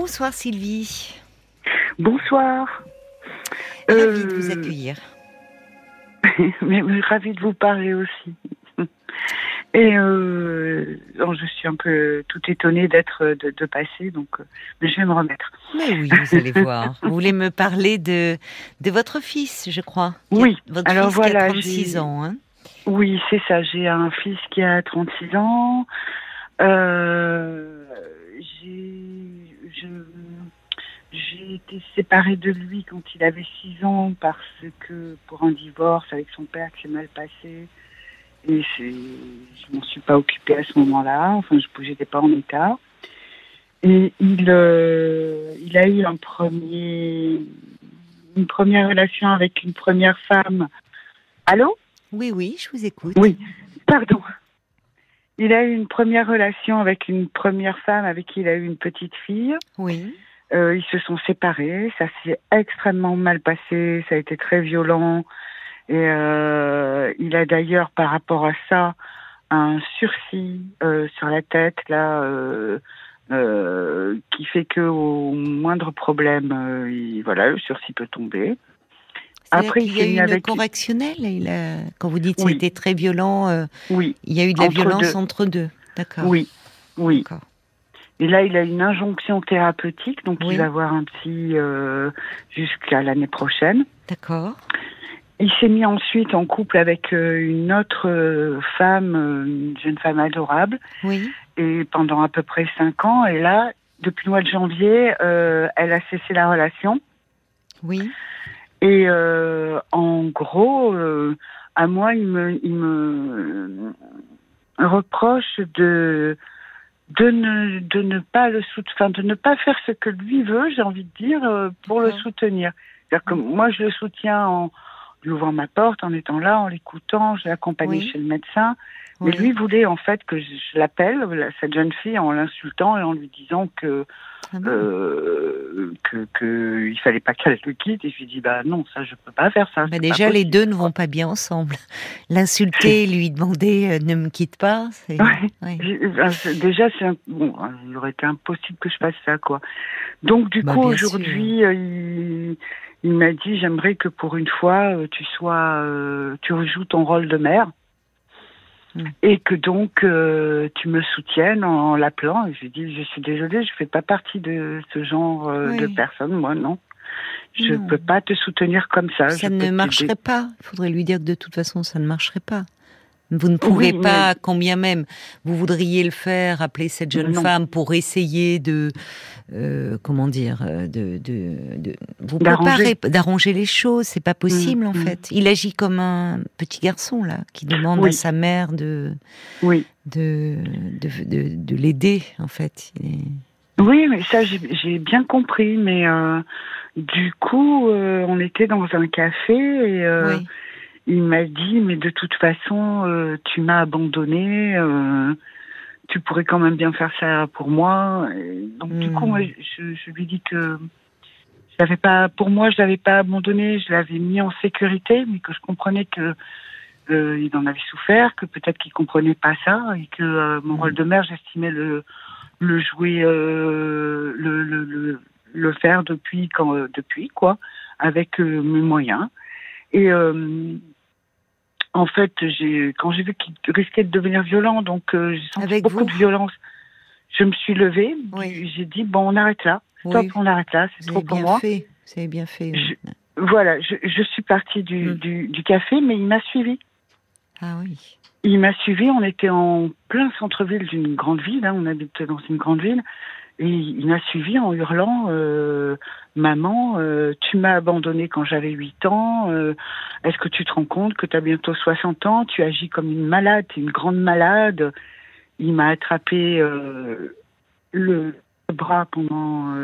Bonsoir Sylvie. Bonsoir. Ravie de vous accueillir. mais, mais ravie de vous parler aussi. Et euh, alors, je suis un peu tout étonnée d'être de, de passer, donc euh, mais je vais me remettre. Mais oui, vous allez voir. Vous voulez me parler de de votre fils, je crois. a- Oui. Votre Alors fils voilà, qui a 36 j'ai- ans. Hein Oui, c'est ça. J'ai un fils qui a 36 ans. Euh, j'ai je- j'ai été séparée de lui quand il avait 6 ans parce que pour un divorce avec son père qui s'est mal passé. Et je m'en suis pas occupée à ce moment-là. Enfin, je n'étais pas en état. Et il, euh, il a eu un premier, une première relation avec une première femme. Allô? Oui, oui, je vous écoute. Oui, pardon. Il a eu une première relation avec une première femme avec qui il a eu une petite fille. Oui. Euh, ils se sont séparés. Ça s'est extrêmement mal passé. Ça a été très violent. Et euh, il a d'ailleurs, par rapport à ça, un sursis euh, sur la tête là, euh, euh, qui fait que au moindre problème, euh, il- voilà, le sursis peut tomber. Après, il y a eu une avec- correctionnelle. Il a... Quand vous dites Oui. c'était très violent, euh, Oui, il y a eu de la Entre violence deux. entre deux. D'accord. oui, oui. Et là, il a une injonction thérapeutique, donc Oui. il va voir un psy euh, jusqu'à l'année prochaine. D'accord. Il s'est mis ensuite en couple avec euh, une autre euh, femme, euh, une jeune femme adorable, Oui. et pendant à peu près cinq ans. Et là, depuis le mois de janvier, euh, elle a cessé la relation. Oui. Et euh, en gros, euh, à moi, il me, il me reproche de de ne de ne pas le soutenir, de ne pas faire ce que lui veut, j'ai envie de dire, euh, pour le soutenir. C'est-à-dire que moi, je le soutiens en lui ouvrant ma porte, en étant là, en l'écoutant, je l'accompagnais Oui. chez le médecin. Oui. Mais lui voulait en fait que je, l'appelle, la- cette jeune fille, en l'insultant et en lui disant que Ah bon euh, que, que il fallait pas qu'elle le quitte. Et je lui dis bah non, ça je peux pas faire ça. Bah, c'est déjà, les deux ne vont pas bien ensemble. L'insulter, lui demander euh, ne me quitte pas, c'est. Ouais. c'est- Déjà, c'est un- bon, il aurait été impossible que je fasse ça, quoi. Donc, du Bah, coup, aujourd'hui, euh, il, il m'a dit j'aimerais que pour une fois, euh, tu sois, euh, tu rejoues ton rôle de mère. Mm. Et que donc euh, tu me soutiennes en l'appelant. Et je lui dis je suis désolée, je fais pas partie de ce genre euh, de personne, moi non. Je Non. peux pas te soutenir comme ça. Ça Je ne marcherait pas. Il faudrait lui dire que de toute façon, ça ne marcherait pas. Vous ne pouvez Oui, pas, combien même vous voudriez le faire, appeler cette jeune Non. femme pour essayer de, euh, comment dire, euh, de, de, de vous préparer, d'arranger les choses. C'est pas possible en mm. fait. Il agit comme un petit garçon là, qui demande Oui. à sa mère de, Oui. de, de, de, de l'aider en fait. Il est- Oui, mais ça, j'ai j'ai bien compris. Mais euh, du coup, euh, on était dans un café et euh, Oui. Il m'a dit, mais de toute façon, euh, tu m'as abandonné. euh, tu pourrais quand même bien faire ça pour moi. Et donc, du Hmm. coup, moi, je, je lui dis que je l'avais pas, pour moi, je l'avais pas abandonné. Je l'avais mis en sécurité, mais que je comprenais que euh, il en avait souffert, que peut-être qu'il comprenait pas ça et que mon Hmm. rôle de mère, j'estimais le le jouer, le, le, le, le faire depuis quand depuis quoi, avec mes moyens. Et euh, en fait, j'ai quand j'ai vu qu'il risquait de devenir violent, donc euh, j'ai senti Avec beaucoup vous de violence. Je me suis levée, Oui. j'ai dit bon, on arrête là, stop, Oui. on arrête là, c'est trop pour moi. fait. Avez bien fait. oui. Voilà, je, je suis partie du, Mm. du, du café, mais il m'a suivi. Ah oui. Il m'a suivi, on était en plein centre-ville d'une grande ville, hein, on habite dans une grande ville, et il m'a suivi en hurlant euh, Maman, euh, tu m'as abandonné quand j'avais 8 ans, euh, est-ce que tu te rends compte que tu as bientôt 60 ans, tu agis comme une malade, tu es une grande malade? Il m'a attrapé le bras pendant,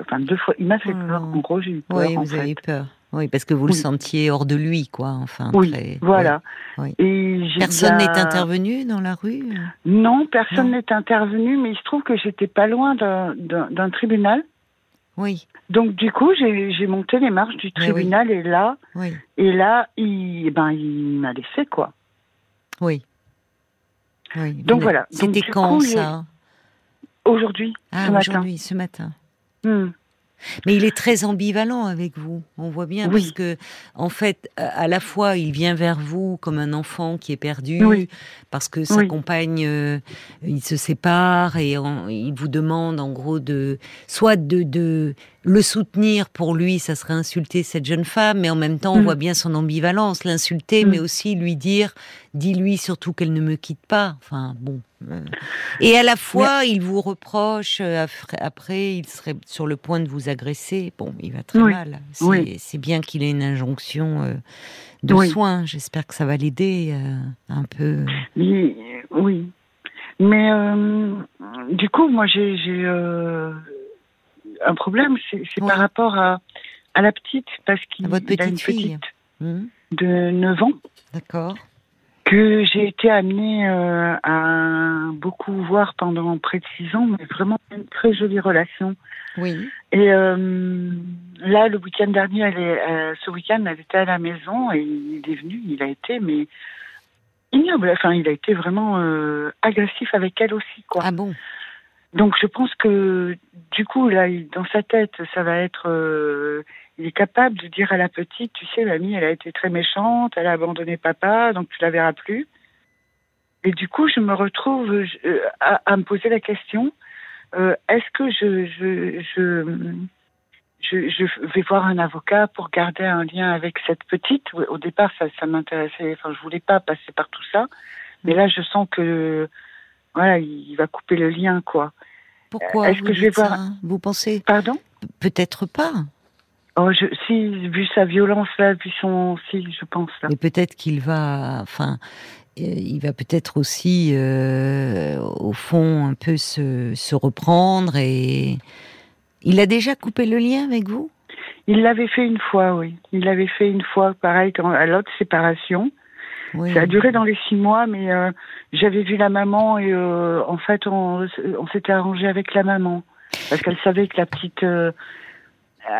enfin deux fois, il m'a fait peur, non. en gros j'ai eu peur Oui, en vous fait. avez peur. Oui, parce que vous le sentiez hors de lui, quoi. Enfin, Oui, très- voilà. oui. Et j'ai Personne n'est intervenu dans la rue Non, personne n'est intervenu, mais il se trouve que j'étais pas loin d'un- tribunal. Oui, Donc du coup, j'ai monté les marches du Eh oui. tribunal et là, oui, et là, il, ben, il m'a laissé quoi. oui. oui. Donc voilà. C'était quand coup, ça Aujourd'hui, Ah, ce matin. aujourd'hui, ce matin. Hmm. Mais il est très ambivalent avec vous. On voit bien Oui. parce que, en fait, à la fois, il vient vers vous comme un enfant qui est perdu, Oui. parce que sa Oui. compagne, euh, il se sépare et en- il vous demande, en gros, de soit de, de le soutenir pour lui, ça serait insulter cette jeune femme, mais en même temps, on Mm. voit bien son ambivalence, l'insulter, Mm. mais aussi lui dire, dis-lui surtout qu'elle ne me quitte pas. Enfin, bon. euh. Et à la fois, il vous reproche, euh, après- il serait sur le point de vous agresser. Bon, il va très Oui. mal. C'est Oui. bien qu'il ait une injonction euh, de Oui. soins. J'espère que ça va l'aider euh, un peu. Oui, oui. Mais euh, du coup, moi, j'ai un problème, c'est Oui. par rapport à, à la petite, parce qu'il a une petite fille. petite Hmm, de 9 ans D'accord. que j'ai été amenée euh, à beaucoup voir pendant près de 6 ans, mais vraiment une très jolie relation. Oui. Et euh, là, le week-end dernier, elle est, euh, ce week-end, elle était à la maison et il est venu, il a été, mais ignoble. Enfin, il a été vraiment agressif avec elle aussi, quoi. Ah bon? Donc, je pense que du coup, là, dans sa tête, ça va être, euh, il est capable de dire à la petite, tu sais, mamie, elle a été très méchante, elle a abandonné papa, donc tu la verras plus. Et du coup, je me retrouve euh, à, à me poser la question euh, est-ce que je, je, je, je, vais voir un avocat pour garder un lien avec cette petite? Au départ, ça, ça m'intéressait. Enfin, je voulais pas passer par tout ça, mais là, je sens que voilà, il va couper le lien, quoi. Pourquoi Est-ce vous que je vais voir- Vous pensez Pardon? Peut-être pas. Oh, je, si, vu sa violence là, vu son, si, je pense là. Mais peut-être qu'il va, enfin, euh, il va peut-être aussi, euh, au fond, un peu se, se reprendre et il a déjà coupé le lien avec vous? Il l'avait fait une fois, oui. Il l'avait fait une fois, pareil, quand, à l'autre séparation. Oui. Ça a duré dans les six mois, mais euh, j'avais vu la maman et euh, en fait, on, on s'était arrangé avec la maman parce qu'elle savait que la petite euh,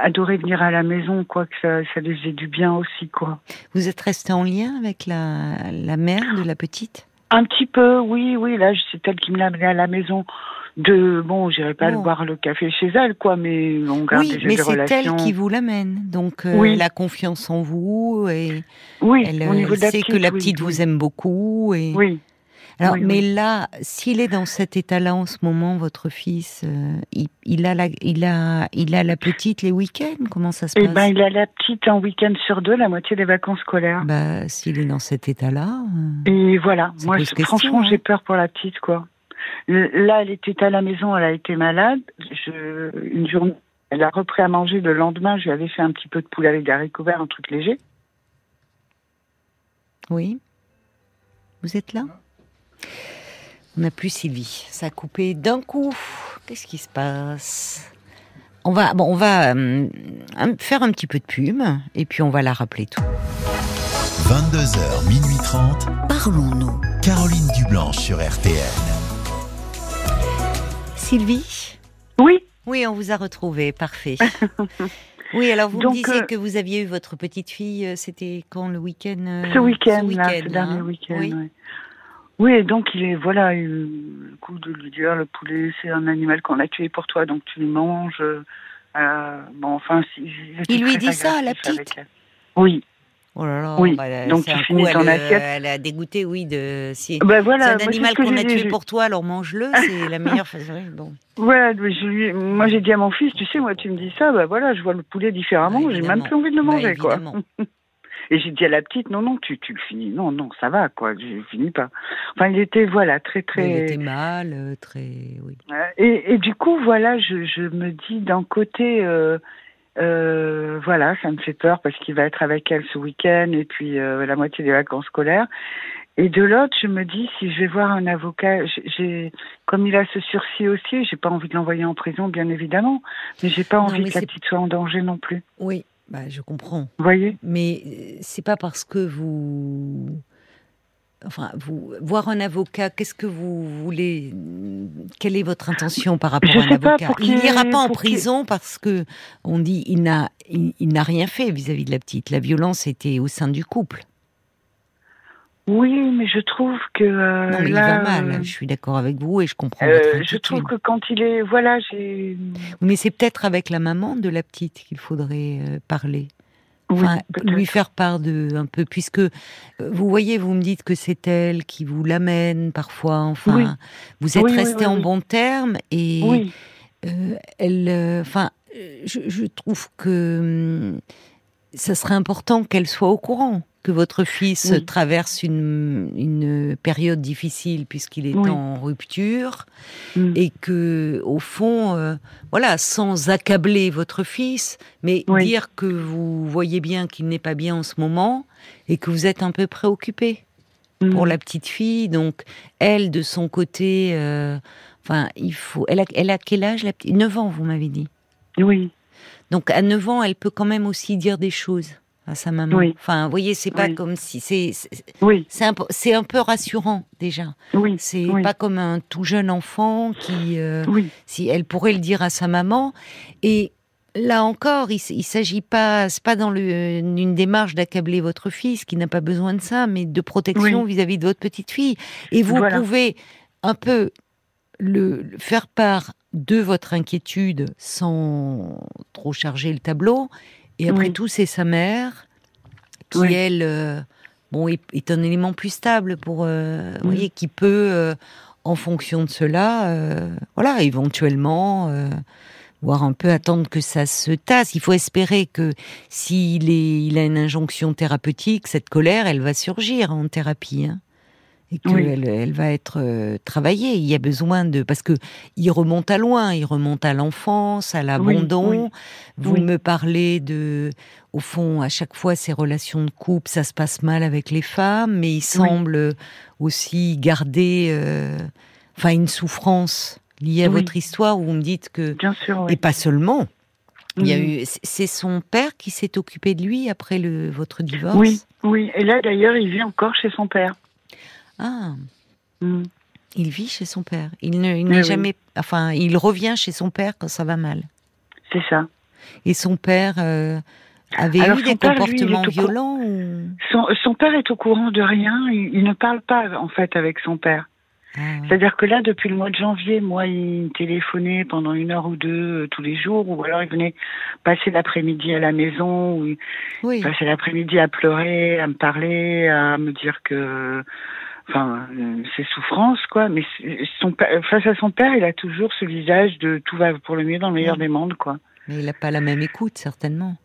adorait venir à la maison, quoi, que ça, ça lui faisait du bien aussi, quoi. Vous êtes resté en lien avec la, la mère de la petite? Un petit peu, oui, oui. Là, c'est elle qui me l'a amené à la maison. De bon, j'irai pas le boire le café chez elle, quoi, mais on garde Oui, déjà mais des c'est elle qui vous l'amène. Donc, euh, Oui. elle a confiance en vous et Oui, elle, au niveau elle de la sait petite, que la petite vous aime beaucoup. Et... Oui. Alors, mais là, s'il est dans cet état-là en ce moment, votre fils, euh, il, il a la, il a, il a la petite les week-ends? Comment ça se Eh passe? ben, il a la petite un week-end sur deux, la moitié des vacances scolaires. Bah, s'il est dans cet état-là, euh, Et voilà, moi, franchement, hein. j'ai peur pour la petite, quoi. Là, elle était à la maison, elle a été malade. Je, une journée, elle a repris à manger. Le lendemain, je lui avais fait un petit peu de poulet avec des haricots verts, un truc léger. oui. Vous êtes là? On n'a plus Sylvie. Ça a coupé d'un coup. Qu'est-ce qui se passe? On va, bon, on va euh, faire un petit peu de pub et puis on va la rappeler tout. 22h, minuit 30, Parlons-nous. Caroline Dublanche sur RTL. Sylvie Oui, Oui, on vous a retrouvé, parfait. Oui, alors vous Donc, me disiez euh, que vous aviez eu votre petite fille, euh, c'était quand le week-end euh, ce week-end, là, ce dernier hein week-end. Oui. ouais. Oui, et donc il est, voilà, euh, le coup de lui dire, le poulet, c'est un animal qu'on a tué pour toi, donc tu le manges. Euh, bon, enfin, si, Il lui dit ça à la petite Oui. Oh là là, Oui, bah, donc c'est tu un finis coup, ton elle, euh, assiette. elle a dégoûté, oui, de si. C'est voilà, un moi, animal qu'on a tué je- pour toi, alors mange-le, c'est la meilleure façon. Bon. Je lui, moi j'ai dit à mon fils, tu sais, moi tu me dis ça, bah voilà, je vois le poulet différemment, Bah, j'ai même plus envie de le Bah, manger, quoi. Et j'ai dit à la petite, non, non, tu, tu le finis, non, non, ça va, quoi, je finis pas. Enfin, il était, voilà, très, Il très. était mal, euh, très. Oui. Et, et du coup, voilà, je, je me dis d'un côté, euh, euh, voilà, ça me fait peur parce qu'il va être avec elle ce week-end et puis euh, la moitié des vacances scolaires. Et de l'autre, je me dis si je vais voir un avocat, j'ai- comme il a ce sursis aussi, j'ai pas envie de l'envoyer en prison, bien évidemment, mais j'ai pas Non, envie que la petite soit en danger non plus. Oui, bah, je comprends. Vous voyez? Mais euh, c'est pas parce que vous. Enfin, vous voir un avocat, qu'est-ce que vous voulez Quelle est votre intention par rapport Je à un avocat Il n'ira pas en prison parce que on dit il n'a il, il n'a rien fait vis-à-vis de la petite. La violence était au sein du couple. Oui, mais je trouve que euh, Non, mais il va mal. euh, Je suis d'accord avec vous et je comprends euh, je trouve que quand il est, voilà, j'ai, Mais c'est peut-être avec la maman de la petite qu'il faudrait parler. Enfin, lui faire part de un peu, puisque euh, vous voyez, vous me dites que c'est elle qui vous l'amène parfois. Enfin, Oui. vous êtes Oui, resté en oui. bons termes et euh, elle, euh, enfin, euh, je, je trouve que hum, ça serait important qu'elle soit au courant que votre fils Oui. traverse une, une période difficile puisqu'il est Oui. en rupture Mm. et que au fond, euh, voilà, sans accabler votre fils, mais dire que vous voyez bien qu'il n'est pas bien en ce moment et que vous êtes un peu préoccupé pour Mm. la petite fille. Donc, elle, de son côté, euh, enfin, il faut. Elle a, elle a quel âge, la petite? 9 ans, vous m'avez dit. oui, Donc, à 9 ans, elle peut quand même aussi dire des choses à sa maman. Oui. Enfin, vous voyez, c'est pas Oui. comme si. C'est c'est- oui, c'est un, peu- c'est un peu rassurant, déjà. oui, C'est pas comme un tout jeune enfant qui. euh, si elle pourrait le dire à sa maman. Et là encore, il, il s'agit pas, c'est pas dans le- une démarche d'accabler votre fils qui n'a pas besoin de ça, mais de protection vis-à-vis de votre petite fille. Et vous Voilà. pouvez un peu le, le faire part de votre inquiétude sans trop charger le tableau. Et après Oui. tout, c'est sa mère qui, Oui. elle, euh, bon, est, est un élément plus stable pour, euh, vous Mm. voyez, qui peut, euh, en fonction de cela, voilà, éventuellement, euh, voir un peu attendre que ça se tasse. Il faut espérer que s'il il a une injonction thérapeutique, cette colère, elle va surgir en thérapie. hein. Et qu'elle Oui. elle, va être euh, travaillée. Il y a besoin de parce que il remonte à loin, il remonte à l'enfance, à l'abandon. oui. Vous me parlez de, au fond, à chaque fois ces relations de couple, ça se passe mal avec les femmes, mais il semble aussi garder, euh, enfin, une souffrance liée à votre histoire où vous me dites que bien sûr, et pas seulement. Il y a eu, c'est- c'est son père qui s'est occupé de lui après le votre divorce? Oui, oui. Et là, d'ailleurs, il vit encore chez son père. Ah, Mm. il vit chez son père. Il ne, il Oui, n'est oui. jamais, enfin, il revient chez son père quand ça va mal. C'est ça. Et son père euh, avait Alors, eu des père, comportements violents ou... Son, son père est au courant de rien. Il, il ne parle pas, en fait, avec son père. Ah, C'est-à-dire que là, depuis le mois de janvier, moi, il téléphonait pendant une heure ou deux euh, tous les jours, ou alors il venait passer l'après-midi à la maison, ou il oui. passait l'après-midi à pleurer, à me parler, à me dire que, enfin, euh, ses souffrances, quoi. Mais son, père- face à son père, il a toujours ce visage de tout va pour le mieux dans le meilleur Oui. des mondes, quoi. Mais il n'a pas la même écoute, certainement.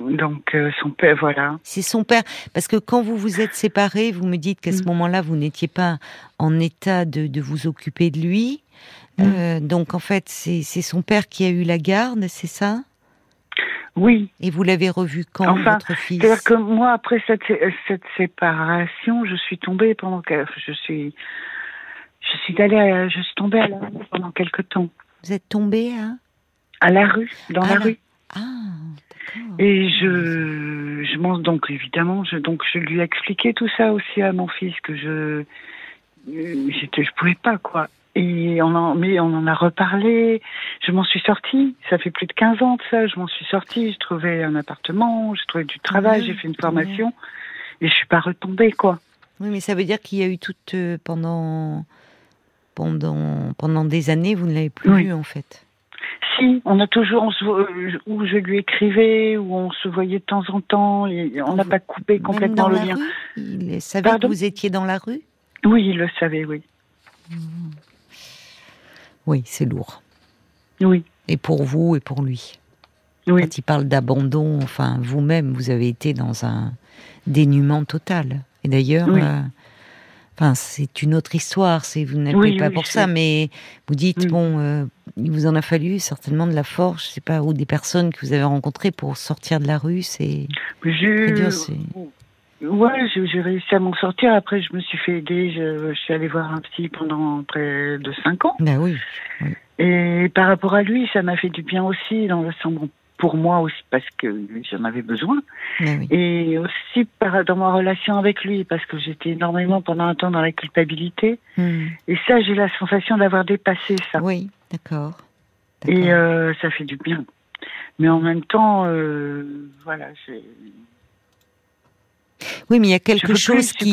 Donc euh, son père, voilà. C'est son père. Parce que quand vous vous êtes séparés, vous me dites qu'à ce Mm. moment-là, vous n'étiez pas en état de, de vous occuper de lui. Mm. Euh, donc, en fait, c'est c'est son père qui a eu la garde, c'est ça? Oui, Et vous l'avez revu quand, Enfin, votre fils C'est-à-dire que moi, après cette, cette séparation, je suis tombée pendant que je suis, je suis allée, à- je suis tombée à la rue pendant quelque temps, Vous êtes tombé à... à la rue, dans Ah, la rue, Ah, d'accord. et je, je m'en donc évidemment, je donc je lui ai expliqué tout ça aussi à mon fils que je, euh, j'étais, je pouvais pas quoi. Et on en, mais on en a reparlé. Je m'en suis sortie. Ça fait plus de 15 ans de ça. Je m'en suis sortie. J'ai trouvé un appartement. J'ai trouvé du travail. J'ai fait une formation. Et je suis pas retombée, quoi. Oui, mais ça veut dire qu'il y a eu toute... euh, pendant... Pendant, pendant des années, vous ne l'avez plus Oui. vu, en fait. Si, on a toujours, on se, vo- euh, où je lui écrivais, où on se voyait de temps en temps, et on n'a pas coupé complètement le lien. rue Il savait Pardon? que vous étiez dans la rue? Oui, il le savait, oui. Oui, c'est lourd. Oui, Et pour vous et pour lui. oui, Quand il parle d'abandon, enfin, vous-même, vous avez été dans un dénuement total. Et d'ailleurs, Oui. euh, enfin, c'est une autre histoire. C'est vous n'êtes Oui, pas pour je ça, mais vous dites Mm. bon, euh, il vous en a fallu certainement de la force, je sais pas, ou des personnes que vous avez rencontrées pour sortir de la rue. C'est dur. Ouais, j'ai réussi à m'en sortir. Après, je me suis fait aider. Je, je suis allée voir un psy pendant près de cinq ans. ben oui. Et par rapport à lui, ça m'a fait du bien aussi, dans le sens, bon, pour moi aussi, parce que j'en avais besoin. Ben oui. Et aussi par, dans ma relation avec lui, parce que j'étais énormément pendant un temps dans la culpabilité. Hmm. Et ça, j'ai la sensation d'avoir dépassé ça. Oui, d'accord. Et euh, ça fait du bien. Mais en même temps, euh, voilà, j'ai- Oui, mais il y a quelque chose qui.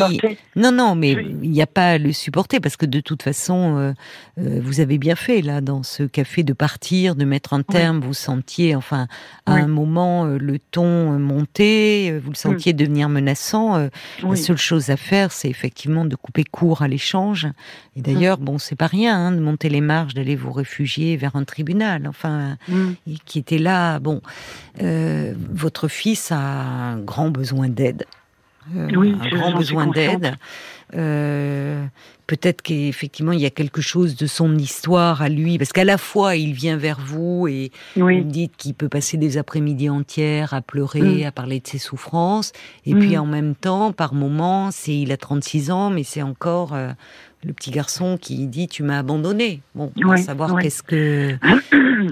Non, non, mais Oui. il n'y a pas à le supporter parce que de toute façon, euh, euh, vous avez bien fait là dans ce café de partir, de mettre un terme. Vous sentiez, enfin, à Oui. un moment euh, le ton euh, monter, euh, vous le sentiez devenir menaçant. La seule chose à faire, c'est effectivement de couper court à l'échange. Et d'ailleurs, bon, c'est pas rien hein, de monter les marches, d'aller vous réfugier vers un tribunal. Enfin, Mm. qui était là. Bon, euh, votre fils a un grand besoin d'aide. Euh, Oui, un grand besoin d'aide. Euh, Peut-être qu'effectivement il y a quelque chose de son histoire à lui, parce qu'à la fois il vient vers vous et vous me dites qu'il peut passer des après-midi entières à pleurer, Mm. à parler de ses souffrances, et Mm. puis en même temps, par moments, c'est il a 36 ans, mais c'est encore euh, le petit garçon qui dit tu m'as abandonné. Bon, on va savoir oui. qu'est-ce que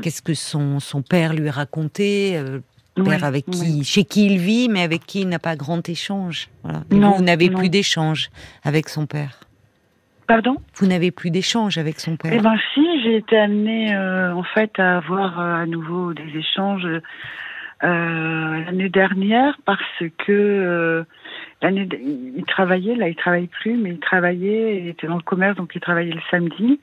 qu'est-ce que son, son père lui a raconté, euh, père Oui, avec oui. qui, chez qui il vit, mais avec qui il n'a pas grand échange. Voilà. Et Non, vous n'avez plus d'échange avec son père. Pardon? Vous n'avez plus d'échange avec son père. Eh ben si, j'ai été amenée euh, en fait à avoir euh, à nouveau des échanges euh, l'année dernière parce que euh, l'année il travaillait là, il travaille plus, mais il travaillait, il était dans le commerce donc il travaillait le samedi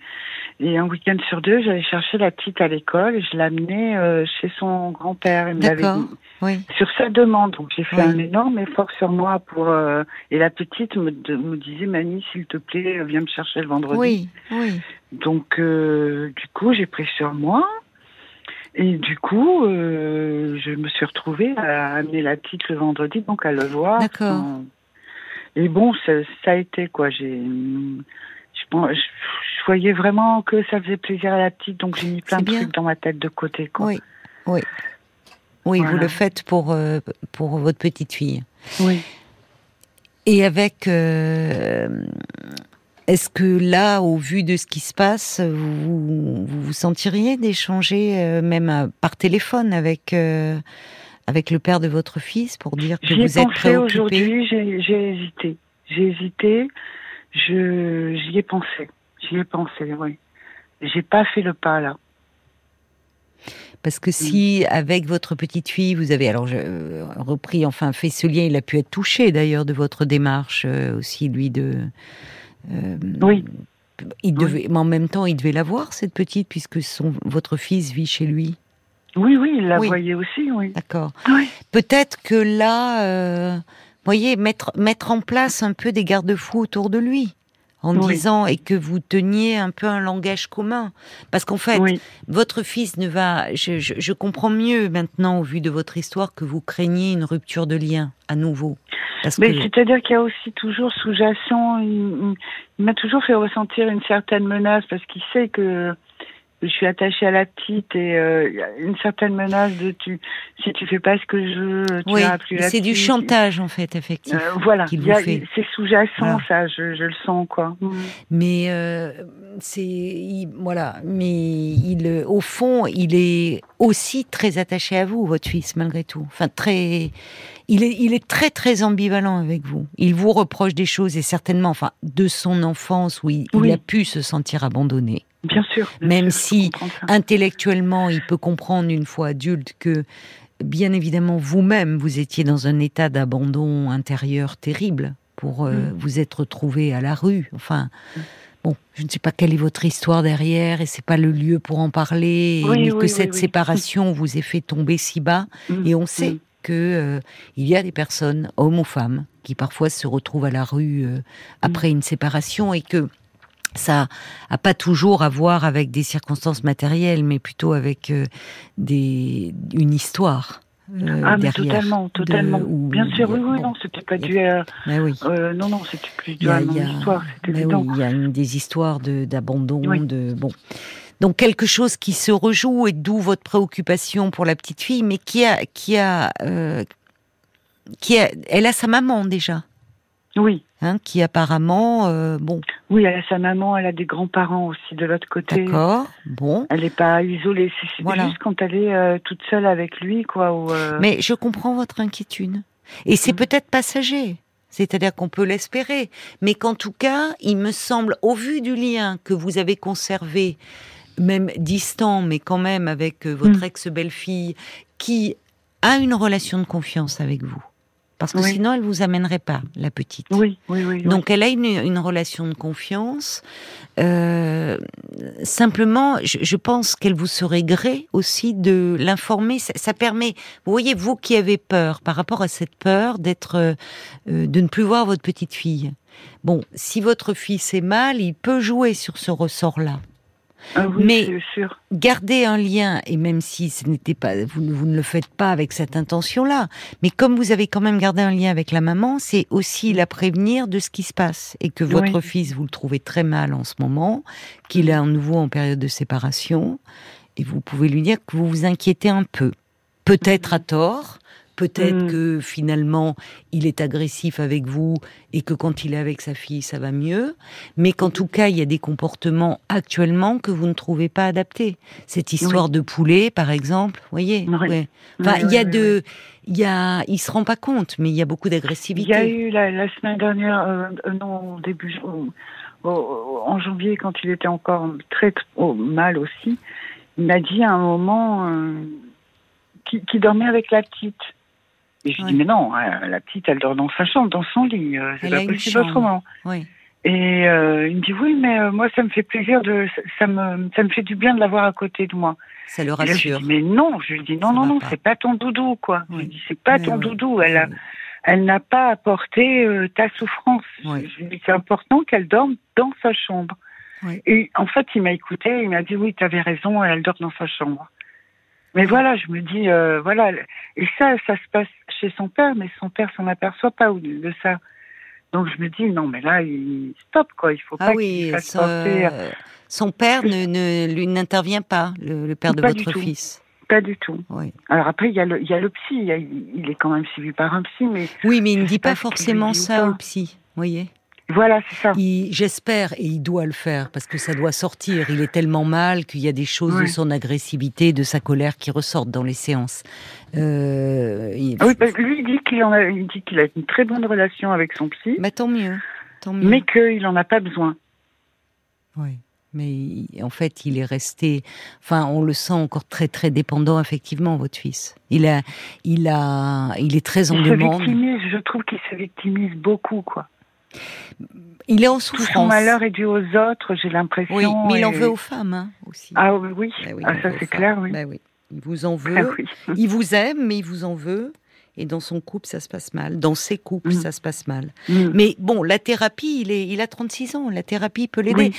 et un week-end sur deux, j'allais chercher la petite à l'école et je l'amenais euh, chez son grand-père. Il D'accord. dit. Oui. sur sa demande. Donc j'ai fait Oui. un énorme effort sur moi pour euh, et la petite me, de- me disait mamie s'il te plaît viens me chercher le vendredi. Oui, oui. Donc euh, du coup j'ai pris sur moi et du coup euh, je me suis retrouvée à amener la petite le vendredi donc à le voir. D'accord. Et bon ça, ça a été quoi j'ai je, pense- je, je voyais vraiment que ça faisait plaisir à la petite donc j'ai mis plein de bien. trucs dans ma tête de côté quoi. Oui, oui. Oui, vous le faites pour, euh, pour votre petite fille. Oui. Et avec. euh, Est-ce que là, au vu de ce qui se passe, vous vous, vous sentiriez d'échanger, euh, même à- par téléphone, avec, avec le père de votre fils pour dire que vous êtes pensé préoccupé? aujourd'hui, j'ai j'ai hésité. J'ai hésité, je j'y ai pensé. J'y ai pensé, oui. J'ai pas fait le pas là. Parce que si, avec votre petite fille, vous avez alors je, euh, repris, enfin fait ce lien, il a pu être touché d'ailleurs de votre démarche euh, aussi, lui de. euh, Oui. Il devait, mais en même temps, il devait la voir cette petite puisque son votre fils vit chez lui. Oui, oui, il la Oui. voyait aussi, oui. D'accord. Oui. Peut-être que là, euh, voyez, mettre mettre en place un peu des garde-fous autour de lui. En Oui. disant et que vous teniez un peu un langage commun, parce qu'en fait, Oui, votre fils ne va. Je, je- je comprends mieux maintenant, au vu de votre histoire, que vous craignez une rupture de lien à nouveau. C'est-à-dire qu'il y a aussi toujours sous-jacent, il m'a toujours fait ressentir une certaine menace parce qu'il sait que je suis attachée à la petite et euh, il y a une certaine menace de tu si tu fais pas ce que je veux, tu Oui, plus c'est du chantage en fait, effectivement. Euh, voilà, c'est sous-jacent ça, je, je le sens quoi. Mm. Mais euh, c'est il- voilà. Mais il, euh, au fond, il est aussi très attaché à vous, votre fils, malgré tout. Enfin, très. Il est, il est très très ambivalent avec vous. Il vous reproche des choses et certainement, enfin, de son enfance où il, a pu se sentir abandonné. Bien sûr. bien Même sûr, si intellectuellement, il peut comprendre une fois adulte que, bien évidemment, vous-même, vous étiez dans un état d'abandon intérieur terrible pour euh, Mm. vous être retrouvé à la rue. Enfin, bon, je ne sais pas quelle est votre histoire derrière et c'est pas le lieu pour en parler. Oui, mais oui, que oui, cette séparation vous ait fait tomber si bas. Mm, Et on sait mm. que euh, il y a des personnes, hommes ou femmes, qui parfois se retrouvent à la rue euh, après une séparation et que ça a pas toujours à voir avec des circonstances matérielles, mais plutôt avec euh, des une histoire. euh, Ah, mais totalement, totalement. De- Bien sûr, oui, oui, non, c'était pas dû à. mais oui. euh, non, non, c'était plus dû à mon histoire, c'était mais évident. oui, il y a une, des histoires de- d'abandon, Oui. de bon. Donc quelque chose qui se rejoue et d'où votre préoccupation pour la petite fille, mais qui a, qui a, euh, qui a, elle a sa maman déjà, Oui, hein, qui apparemment, euh, bon, oui, elle a sa maman, elle a des grands-parents aussi de l'autre côté. d'accord, bon. Elle n'est pas isolée, c'est Voilà. juste quand elle est euh, toute seule avec lui, quoi. Ou, euh, Mais je comprends votre inquiétude. Et c'est Mm. peut-être passager. C'est-à-dire qu'on peut l'espérer. Mais qu'en tout cas, il me semble, au vu du lien que vous avez conservé, même distant, mais quand même avec votre Mm. ex-belle-fille, qui a une relation de confiance avec vous. Parce que Oui. sinon, elle vous amènerait pas, la petite. Oui, oui, oui. Donc elle a une, une relation de confiance. Euh, simplement, je, je pense qu'elle vous serait gré aussi de l'informer. Ça, ça permet, vous voyez, vous qui avez peur par rapport à cette peur d'être, euh, de ne plus voir votre petite fille. Bon, si votre fils est mal, il peut jouer sur ce ressort-là. Ah oui, mais- sûr. Gardez un lien, et même si ce n'était pas, vous, ne- vous ne le faites pas avec cette intention-là, mais comme vous avez quand même gardé un lien avec la maman, c'est aussi la prévenir de ce qui se passe et que votre Oui. fils vous le trouvez très mal en ce moment, qu'il est à nouveau en période de séparation, et vous pouvez lui dire que vous vous inquiétez un peu, peut-être à tort. Peut-être Mm. que finalement il est agressif avec vous et que quand il est avec sa fille ça va mieux, mais qu'en tout cas il y a des comportements actuellement que vous ne trouvez pas adaptés. Cette histoire de poulet par exemple, vous voyez. Oui. ouais. Enfin, Oui, il y a de, il y a, il se rend pas compte, mais il y a beaucoup Il y a d'agressivité. eu la, la semaine dernière, euh, euh, non, début, en janvier, quand il était encore très mal aussi, il m'a dit à un moment euh, qu'il dormait avec la petite. Et je Ouais. dis, mais non, euh, la petite, elle dort dans sa chambre, dans son lit. euh, c'est pas possible autrement. Oui. Et euh, il me dit, oui, mais euh, moi, ça me fait plaisir, de, ça, me, ça me fait du bien de l'avoir à côté de moi. Ça le là, je rassure. dis, mais non, je lui dis, non, Ça non, non, c'est pas ton doudou, quoi. Je Oui. lui dis, c'est pas Mais ton oui. doudou. Elle a, elle n'a pas apporté euh, ta souffrance. Oui. Je lui dis, c'est important qu'elle dorme dans sa chambre. Oui. Et en fait, il m'a écouté, il m'a dit, oui, tu avais raison, elle dort dans sa chambre. Mais voilà, je me dis, euh, voilà. Et ça, ça se passe chez son père, mais son père s'en aperçoit pas de, ça. Donc je me dis, non, mais là, il stop, quoi. Il faut Ah pas oui, qu'il fasse son, son père ne, ne lui n'intervient pas, le, le père de Pas votre tout. fils. Pas du tout. Oui. Alors après, il y a le, il y a le psy. Il, y a- il est quand même suivi par un psy, mais Oui, mais il ne dit pas pas forcément ça au psy. Voyez. Voilà, c'est ça. J'espère, et il doit le faire, parce que ça doit sortir. Il est tellement mal qu'il y a des choses de son agressivité, de sa colère qui ressortent dans les séances. Euh, il- Ah oui, parce que lui, il dit qu'il a, il dit qu'il a une très bonne relation avec son psy, Bah, tant mieux. Tant mieux. mais qu'il en a pas besoin. Oui. Mais en fait, il est resté. Enfin, on le sent encore très très dépendant, effectivement, votre fils. Il a, il a, il est très en Il se demande. victimise, je trouve qu'il se victimise beaucoup, quoi. Il est en Tout son souffrance. malheur est dû aux autres, j'ai l'impression. Oui, mais il en veut aux femmes hein, aussi. Ah oui. Bah oui, ah, ça veut c'est clair, oui. Bah oui. Il vous en veut. Ah oui. Il vous aime, mais il vous en veut. Et dans son couple, ça se passe mal. Dans ses couples, Mm. ça se passe mal. Mm. Mais bon, la thérapie, il, est, il a 36 ans. La thérapie peut l'aider. Oui.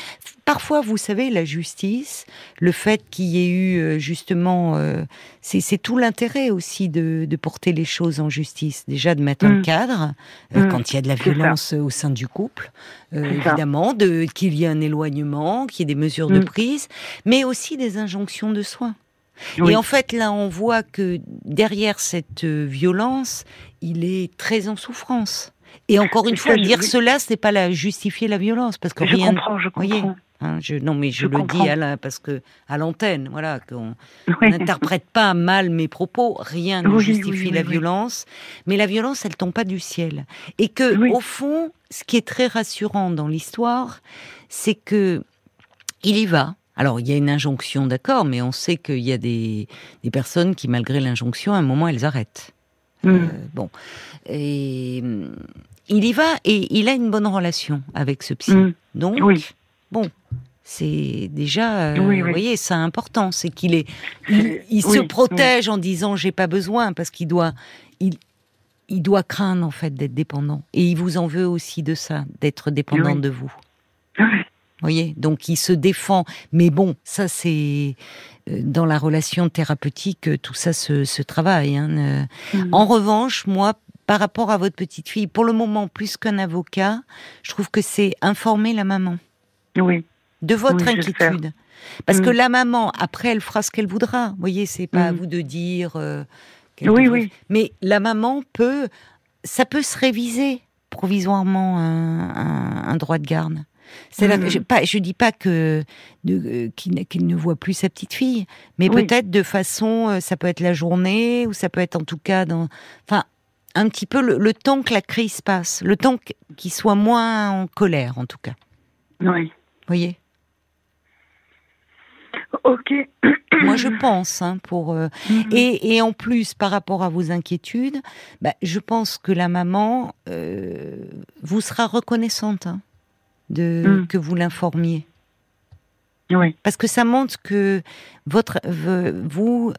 Parfois, vous savez, la justice, le fait qu'il y ait eu euh, justement, euh, c'est tout l'intérêt aussi de, de porter les choses en justice. Déjà de mettre un Mm. cadre euh, quand il y a de la ça. violence au sein du couple, euh, évidemment, de qu'il y ait un éloignement, qu'il y ait des mesures de prise, mais aussi des injonctions de soins. Oui. Et en fait, là, on voit que derrière cette euh, violence, il est très en souffrance. Et encore une Ça, fois, dire oui. cela, c'est pas la justifier la violence, parce que je rien. comprends, je voyez, comprends. hein, je, non, mais je, Je le comprends. dis à la, parce que à l'antenne, voilà, qu'on Oui. n'interprète pas mal mes propos. Rien ne justifie la violence, mais la violence, elle tombe pas du ciel. Et que, au fond, ce qui est très rassurant dans l'histoire, c'est que il y va. Alors, il y a une injonction, d'accord, mais on sait qu'il y a des, des personnes qui, malgré l'injonction, à un moment, elles arrêtent. Mm. Euh, bon. Et hum, il y va et il a une bonne relation avec ce psy. Mm. Donc, Oui. bon, c'est déjà, euh, Oui, oui. vous voyez, c'est important. C'est qu'il est, il, il Oui, se protège en disant j'ai pas besoin parce qu'il doit, il, il doit craindre en fait d'être dépendant. Et il vous en veut aussi de ça, d'être dépendant de vous. Voyez, donc il se défend. Mais bon, ça c'est euh, dans la relation thérapeutique, euh, tout ça se, se travaille. hein, euh. Mm. En revanche, moi, par rapport à votre petite fille, pour le moment, plus qu'un avocat, je trouve que c'est informer la maman Oui. de votre Oui, inquiétude. Parce Mm. que la maman, après, elle fera ce qu'elle voudra. Vous voyez, c'est pas à Mm. vous de dire. euh, Oui, oui. Mais la maman peut, ça peut se réviser provisoirement un, un- un droit de garde. Mhm. je, pas, je dis pas que euh, qu'il ne- voit plus sa petite fille, mais Oui. peut-être de façon, euh, ça peut être la journée ou ça peut être en tout cas dans, enfin, un petit peu le, le temps que la crise passe, le temps qu'il soit moins en colère en tout cas. Oui. Voyez? Ok. Moi, je pense, hein, pour euh, Mhm. et, et en plus par rapport à vos inquiétudes, bah, je pense que la maman vous sera reconnaissante hein, de Mm. que vous l'informiez, Oui. parce que ça montre que votre vous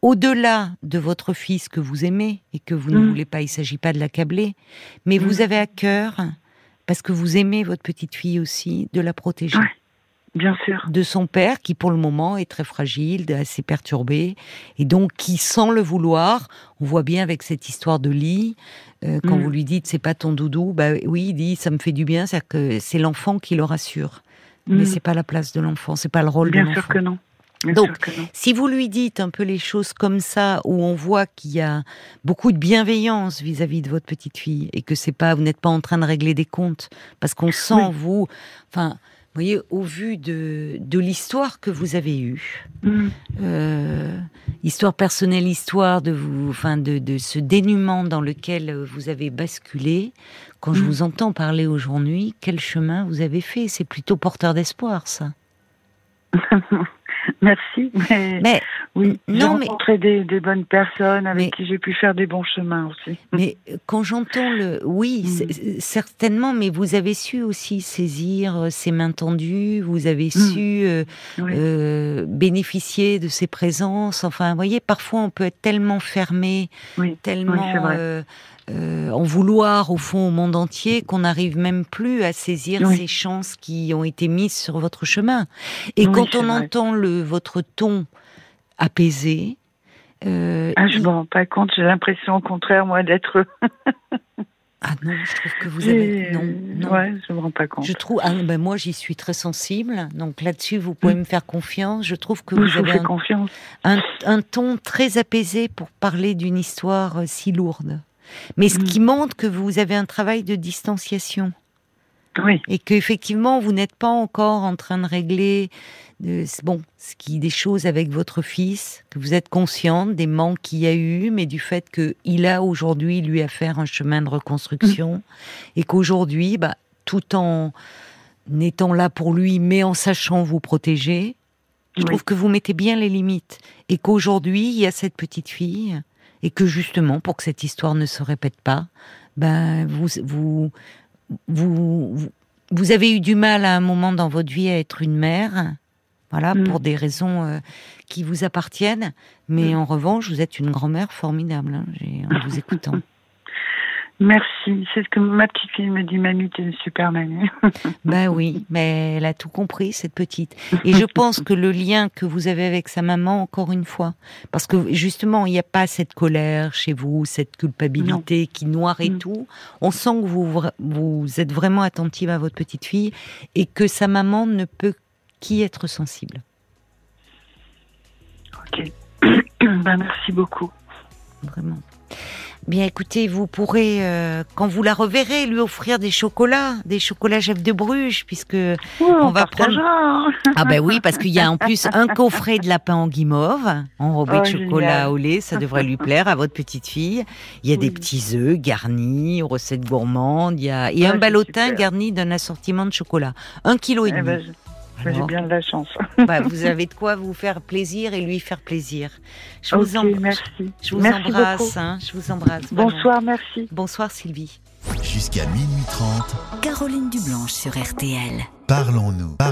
au-delà de votre fils que vous aimez et que vous ne Mm. voulez pas, il s'agit pas de l'accabler, mais vous Mm. avez à cœur parce que vous aimez votre petite fille aussi de la protéger Ouais. Bien sûr. de son père qui pour le moment est très fragile, assez perturbé et donc qui sans le vouloir, on voit bien avec cette histoire de lit euh, quand Mm. vous lui dites c'est pas ton doudou, bah oui, il dit ça me fait du bien, c'est que c'est l'enfant qui le rassure. Mais Mm. c'est pas la place de l'enfant, c'est pas le rôle de Bien l'enfant. sûr que non. Bien Donc, sûr que non. Si vous lui dites un peu les choses comme ça, où on voit qu'il y a beaucoup de bienveillance vis-à-vis de votre petite fille et que c'est pas, vous n'êtes pas en train de régler des comptes, parce qu'on sent Oui. vous, enfin, vous voyez, au vu de, de l'histoire que vous avez eue, Mm. euh, histoire personnelle, histoire de vous, enfin, de, de ce dénuement dans lequel vous avez basculé. Quand je Mm. vous entends parler aujourd'hui, quel chemin vous avez fait? C'est plutôt porteur d'espoir, ça. Merci. Mais, Mais oui, j'ai non, mais- rencontré des, des bonnes personnes avec Mais- qui j'ai pu faire des bons chemins aussi. Mais quand j'entends le, oui, Mm. certainement, mais vous avez su aussi saisir euh, ces mains tendues, vous avez Mm. su euh, Oui. euh, bénéficier de ces présences. Enfin, vous voyez, parfois on peut être tellement fermé, Oui. tellement Oui, euh, en vouloir au fond au monde entier qu'on n'arrive même plus à saisir Oui. ces chances qui ont été mises sur votre chemin. Et Oui, quand on vrai. entend le votre ton apaisé. euh, Ah, je il- me rends pas compte. J'ai l'impression, au contraire, moi, d'être. Ah non, je trouve que vous avez non, non. Ouais, je me rends pas compte. Je trouve, ah, ben moi j'y suis très sensible, donc là-dessus vous pouvez Mm. me faire confiance. Je trouve que vous vous avez fais un, confiance. un- un ton très apaisé pour parler d'une histoire euh, si lourde. Mais ce Mm. qui montre que vous avez un travail de distanciation Oui. et qu'effectivement vous n'êtes pas encore en train de régler de, bon, ce qui des choses avec votre fils, que vous êtes consciente des manques qu'il y a eu, mais du fait qu'il a aujourd'hui lui à faire un chemin de reconstruction et qu'aujourd'hui, bah, tout en étant là pour lui, mais en sachant vous protéger, je Oui. trouve que vous mettez bien les limites et qu'aujourd'hui il y a cette petite fille et que justement pour que cette histoire ne se répète pas, ben vous vous vous vous, avez eu du mal à un moment dans votre vie à être une mère, voilà Mm. pour des raisons euh, qui vous appartiennent, mais Mm. en revanche vous êtes une grand-mère formidable hein, en vous écoutant. Merci. C'est ce que ma petite fille me dit. Mamie, t'es une super mamie. Ben oui, mais elle a tout compris, cette petite. Et je pense que le lien que vous avez avec sa maman, encore une fois, parce que justement, il n'y a pas cette colère chez vous, cette culpabilité qui noire et Mm. tout. On sent que vous, vous êtes vraiment attentive à votre petite fille et que sa maman ne peut qu'y être sensible. ok. ben, merci beaucoup. Vraiment. Bien, écoutez, vous pourrez, euh, quand vous la reverrez, lui offrir des chocolats, des chocolats Jeff de Bruges, puisque on, va partagera. Ah ben oui, parce qu'il y a en plus un coffret de lapin en guimauve, enrobé Oh, de chocolat génial. au lait, ça devrait lui plaire à votre petite fille. Il y a des petits œufs garnis, recettes gourmandes, il y a et Ah, un ballotin garni d'un assortiment de chocolat, un kilo et Eh demi. ben, je- ben, J'ai bien de la chance. bah, vous avez de quoi vous faire plaisir et lui faire plaisir. Je vous, Ok, em- merci. je vous merci embrasse, hein, je vous embrasse. vraiment. Bonsoir, merci. Bonsoir Sylvie. Jusqu'à minuit 30, Caroline Dublanche sur RTL. parlons-nous. Parlons